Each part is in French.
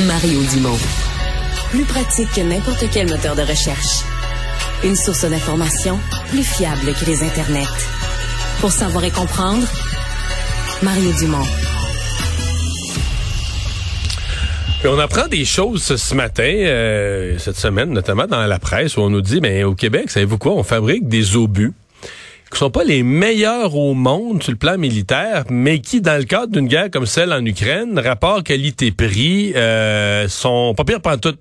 Mario Dumont. Plus pratique que n'importe quel moteur de recherche. Une source d'information plus fiable que les internets. Pour savoir et comprendre, Mario Dumont. on apprend des choses ce matin, euh, cette semaine, notamment dans la presse, où on nous dit, mais au Québec, savez-vous quoi, on fabrique des obus qui sont pas les meilleurs au monde sur le plan militaire, mais qui, dans le cadre d'une guerre comme celle en Ukraine, rapport qualité-prix, euh, sont pas pires tout,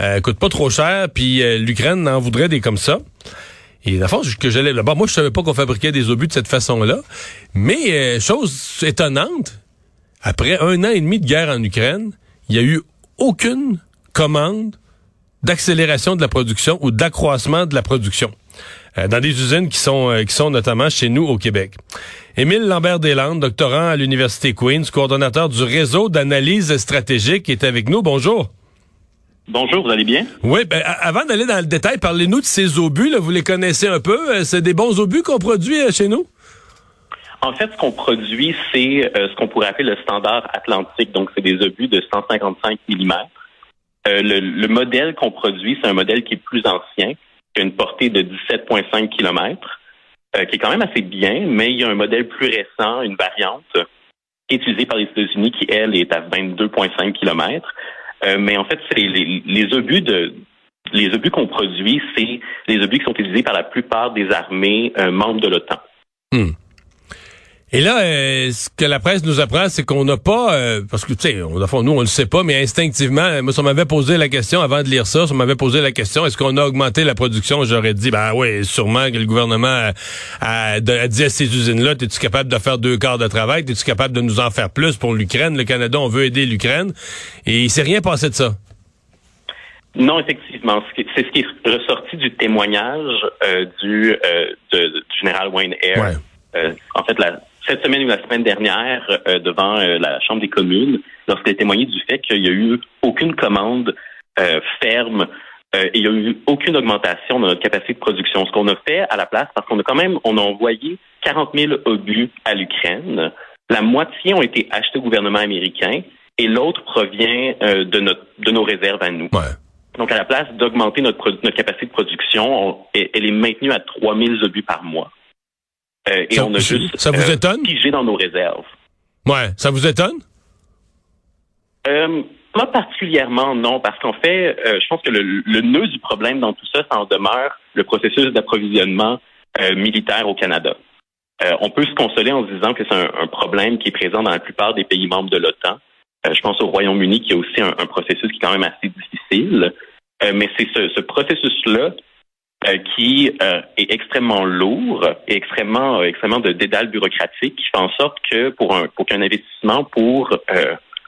euh, coûtent pas trop cher, puis euh, l'Ukraine en voudrait des comme ça. Et la force que j'allais là-bas, moi je savais pas qu'on fabriquait des obus de cette façon-là, mais euh, chose étonnante, après un an et demi de guerre en Ukraine, il y a eu aucune commande d'accélération de la production ou d'accroissement de la production dans des usines qui sont euh, qui sont notamment chez nous au Québec. Émile Lambert-Deslandes, doctorant à l'Université Queen's, coordonnateur du réseau d'analyse stratégique, est avec nous. Bonjour. Bonjour, vous allez bien? Oui, ben, avant d'aller dans le détail, parlez-nous de ces obus. Là, vous les connaissez un peu? Euh, c'est des bons obus qu'on produit chez nous? En fait, ce qu'on produit, c'est euh, ce qu'on pourrait appeler le standard atlantique. Donc, c'est des obus de 155 mm. Euh, le, modèle qu'on produit, c'est un modèle qui est plus ancien, qui a une portée de 17,5 km, euh, qui est quand même assez bien, mais il y a un modèle plus récent, une variante, qui est utilisée par les États-Unis, qui, elle, est à 22,5 km. mais en fait, c'est les, obus de les obus qu'on produit, c'est les obus qui sont utilisés par la plupart des armées membres de l'OTAN. Hmm. Et là, euh, ce que la presse nous apprend, c'est qu'on n'a pas, euh, parce que tu sais, nous on le sait pas, mais instinctivement, moi, ça m'avait posé la question avant de lire ça, ça m'avait posé la question, est-ce qu'on a augmenté la production J'aurais dit, ben oui, sûrement que le gouvernement a, dit à ces usines-là, es-tu capable de faire deux quarts de travail, es-tu capable de nous en faire plus pour l'Ukraine? Le Canada, on veut aider l'Ukraine, et il s'est rien passé de ça. Non, effectivement. C'est ce qui est ressorti du témoignage euh, du, du général Wayne Eyre. en fait, la, cette semaine ou la semaine dernière euh, devant euh, la Chambre des communes lorsqu'il a témoigné du fait qu'il n'y a eu aucune commande euh, ferme et il n'y a eu aucune augmentation de notre capacité de production. Ce qu'on a fait à la place, parce qu'on a quand même, on a envoyé 40 000 obus à l'Ukraine. La moitié ont été achetés au gouvernement américain et l'autre provient de, notre, de nos réserves à nous. Donc, à la place d'augmenter notre, notre capacité de production, elle est maintenue à 3 000 obus par mois. Euh, et on a juste ça vous euh, étonne? pigé dans nos réserves. Ouais, ça vous étonne? Euh, pas particulièrement, non, parce qu'en fait, je pense que le, le, nœud du problème dans tout ça, ça en demeure le processus d'approvisionnement militaire au Canada. on peut se consoler en se disant que c'est un, problème qui est présent dans la plupart des pays membres de l'OTAN. je pense au Royaume-Uni qui a aussi un, processus qui est quand même assez difficile. mais c'est ce, ce processus-là euh, qui euh, est extrêmement lourd et extrêmement euh, extrêmement de dédale bureaucratique qui fait en sorte que pour un pour qu'un investissement pour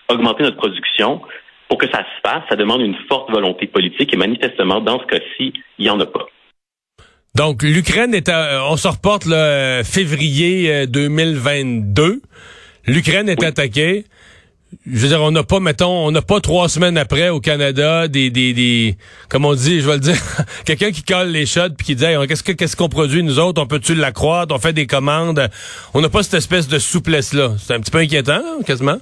augmenter notre production pour que ça se fasse, ça demande une forte volonté politique et manifestement dans ce cas-ci, il n'y en a pas. Donc l'Ukraine est à, on se reporte le février 2022. L'Ukraine est attaquée je veux dire, on n'a pas, mettons, on n'a pas trois semaines après au Canada des, des, des comme on dit, je vais le dire, quelqu'un qui colle les shots puis qui dit, qu'est-ce que qu'est-ce qu'on produit nous autres, on peut-tu l'accroître, on fait des commandes, on n'a pas cette espèce de souplesse là. C'est un petit peu inquiétant, quasiment?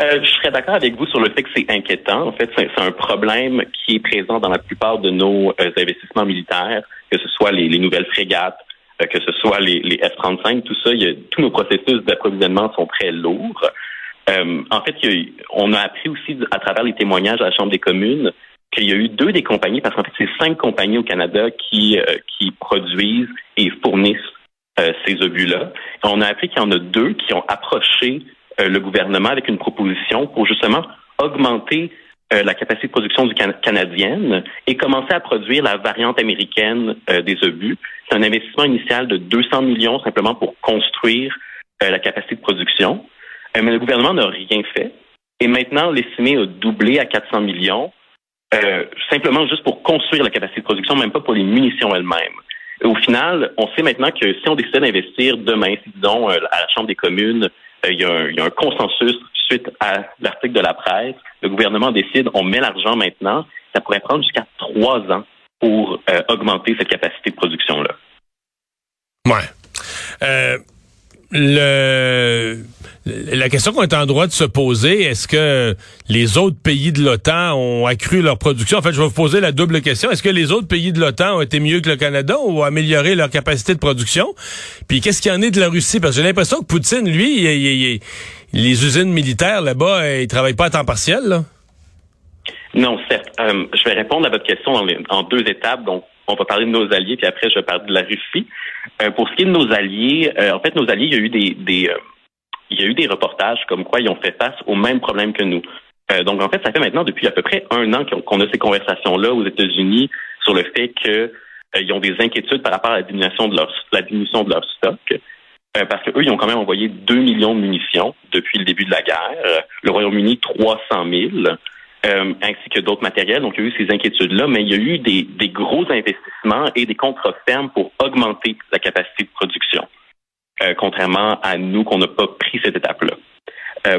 Euh, je serais d'accord avec vous sur le fait que c'est inquiétant. En fait, c'est un problème qui est présent dans la plupart de nos euh, investissements militaires, que ce soit les, nouvelles frégates, euh, que ce soit les, les F-35, tout ça. Tous nos processus d'approvisionnement sont très lourds. Euh, en fait, on a appris aussi à travers les témoignages à la Chambre des communes qu'il y a eu deux des compagnies, parce qu'en fait, c'est cinq compagnies au Canada qui, euh, produisent et fournissent euh, ces obus-là. On a appris qu'il y en a deux qui ont approché le gouvernement avec une proposition pour justement augmenter la capacité de production du canadienne et commencer à produire la variante américaine des obus. C'est un investissement initial de 200 millions simplement pour construire la capacité de production. Euh, mais le gouvernement n'a rien fait. Et maintenant, l'estimé a doublé à 400 millions, euh, simplement juste pour construire la capacité de production, même pas pour les munitions elles-mêmes. Au final, on sait maintenant que si on décide d'investir demain, si disons euh, à la Chambre des communes, il y, a un, consensus suite à l'article de la presse, le gouvernement décide, on met l'argent maintenant, ça pourrait prendre jusqu'à trois ans pour augmenter cette capacité de production-là. Ouais le la question qu'on est en droit de se poser, est-ce que les autres pays de l'OTAN ont accru leur production? En fait, je vais vous poser la double question. Est-ce que les autres pays de l'OTAN ont été mieux que le Canada ou ont amélioré leur capacité de production? Puis qu'est-ce qu'il y en est de la Russie? Parce que j'ai l'impression que Poutine, lui, il, les usines militaires là-bas, ils travaillent pas à temps partiel, là. Non, certes. Euh, je vais répondre à votre question en, deux étapes. Donc, on va parler de nos alliés, puis après, je vais parler de la Russie. Euh, pour ce qui est de nos alliés, euh, en fait, nos alliés, il y a eu des il y a eu des reportages comme quoi ils ont fait face aux mêmes problèmes que nous. donc, en fait, ça fait maintenant depuis à peu près un an qu'on a ces conversations-là aux États-Unis sur le fait qu'ils ont des inquiétudes par rapport à la diminution de leur, la diminution de leur stock. parce qu'eux, ils ont quand même envoyé 2 millions de munitions depuis le début de la guerre. Le Royaume-Uni, 300 000. Euh, ainsi que d'autres matériels. Donc, il y a eu ces inquiétudes-là, mais il y a eu des, des gros investissements et des contrats fermes pour augmenter la capacité de production, euh, contrairement à nous qu'on n'a pas pris cette étape-là. Euh,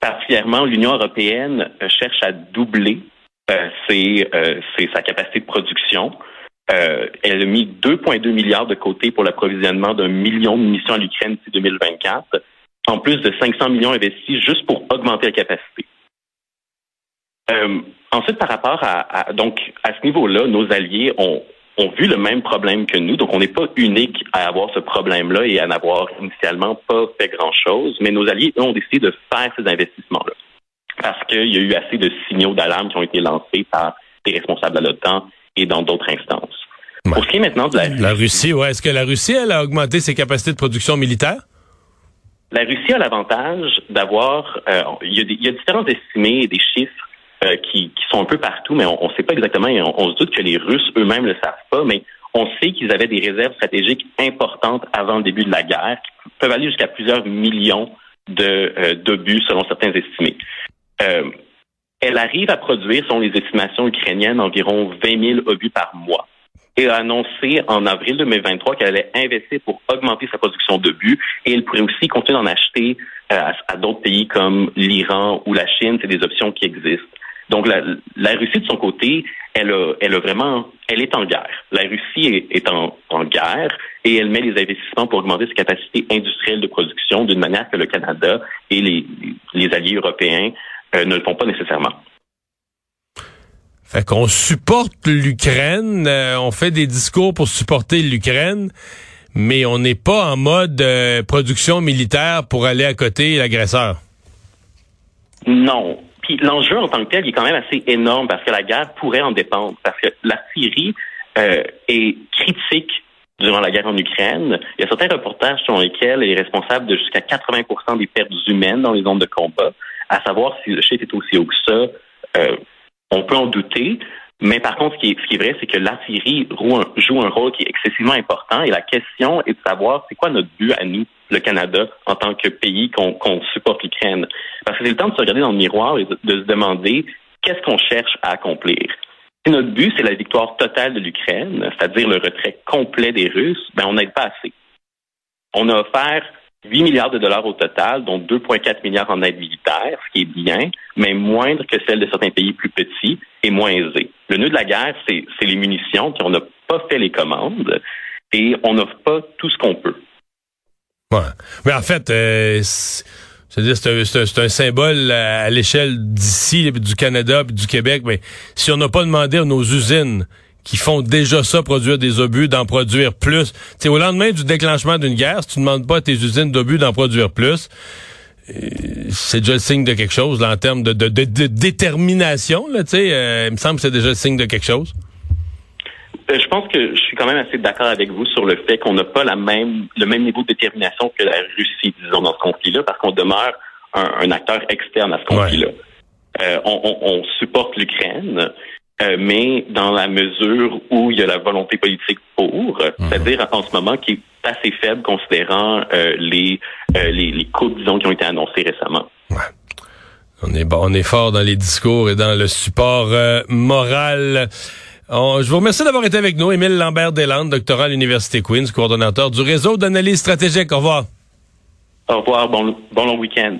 particulièrement, l'Union européenne cherche à doubler sa capacité de production. elle a mis 2,2 milliards de côté pour l'approvisionnement d'un million de munitions à l'Ukraine d'ici 2024, en plus de 500 millions investis juste pour augmenter la capacité. Euh, ensuite, par rapport à, donc à ce niveau-là, nos alliés ont, ont vu le même problème que nous, donc on n'est pas unique à avoir ce problème-là et à n'avoir initialement pas fait grand-chose, mais nos alliés, eux, ont décidé de faire ces investissements-là parce qu'il y a eu assez de signaux d'alarme qui ont été lancés par des responsables de l'OTAN et dans d'autres instances. Pour ce qui est maintenant de la Russie. La Russie, ouais. Est-ce que la Russie, elle a augmenté ses capacités de production militaire? La Russie a l'avantage d'avoir, euh, il, y a y a différents estimés et des chiffres euh, qui, qui, sont un peu partout, mais on ne sait pas exactement. On, se doute que les Russes eux-mêmes ne le savent pas, mais on sait qu'ils avaient des réserves stratégiques importantes avant le début de la guerre, qui peuvent aller jusqu'à plusieurs millions de euh, d'obus selon certains estimés. Euh, elle arrive à produire, selon les estimations ukrainiennes, environ 20 000 obus par mois et a annoncé en avril 2023 qu'elle allait investir pour augmenter sa production d'obus et elle pourrait aussi continuer d'en acheter à, à d'autres pays comme l'Iran ou la Chine. C'est des options qui existent. Donc la, Russie de son côté, elle a, elle a vraiment, elle est en guerre. La Russie est, en, guerre et elle met les investissements pour augmenter ses capacités industrielles de production d'une manière que le Canada et les, les alliés européens euh, ne le font pas nécessairement. Fait qu'on supporte l'Ukraine, euh, on fait des discours pour supporter l'Ukraine, mais on n'est pas en mode euh, production militaire pour aller à côté l'agresseur. Non, l'enjeu en tant que tel est quand même assez énorme parce que la guerre pourrait en dépendre. Parce que la Syrie euh, est critique durant la guerre en Ukraine. Il y a certains reportages selon lesquels elle est responsable de jusqu'à 80% des pertes humaines dans les zones de combat. À savoir si le chiffre est aussi haut que ça, on peut en douter. Mais par contre, ce qui est, vrai, c'est que la Syrie joue un, rôle qui est excessivement important et la question est de savoir c'est quoi notre but à nous, le Canada, en tant que pays qu'on supporte l'Ukraine. Parce que c'est le temps de se regarder dans le miroir et de, se demander qu'est-ce qu'on cherche à accomplir. Si notre but, c'est la victoire totale de l'Ukraine, c'est-à-dire le retrait complet des Russes, ben on n'aide pas assez. On a offert 8 milliards de dollars au total, dont 2,4 milliards en aide militaire, ce qui est bien, mais moindre que celle de certains pays plus petits et moins aisés. Le nœud de la guerre, c'est les munitions, puis on n'a pas fait les commandes et on n'offre pas tout ce qu'on peut. Ouais. Mais en fait, euh, c'est un, symbole à, l'échelle d'ici, du Canada, puis du Québec. Mais si on n'a pas demandé à nos usines qui font déjà ça, produire des obus, d'en produire plus. C'est au lendemain du déclenchement d'une guerre, si tu ne demandes pas à tes usines d'obus d'en produire plus, euh, c'est déjà le signe de quelque chose là, en termes de, détermination. Là, euh, il me semble que c'est déjà le signe de quelque chose. Euh, je pense que je suis quand même assez d'accord avec vous sur le fait qu'on n'a pas la même, le même niveau de détermination que la Russie, disons, dans ce conflit-là, parce qu'on demeure un, acteur externe à ce conflit-là. on, supporte l'Ukraine, euh, mais dans la mesure où il y a la volonté politique pour, mhm. c'est-à-dire en ce moment qui est assez faible considérant euh, les, euh, les, les coupes, disons, qui ont été annoncées récemment. Ouais. On est bon, on est fort dans les discours et dans le support moral. je vous remercie d'avoir été avec nous. Émile Lambert-Deslandes, doctorat à l'Université Queen's, coordonnateur du réseau d'analyse stratégique. Au revoir. Au revoir. Bon, bon long week-end.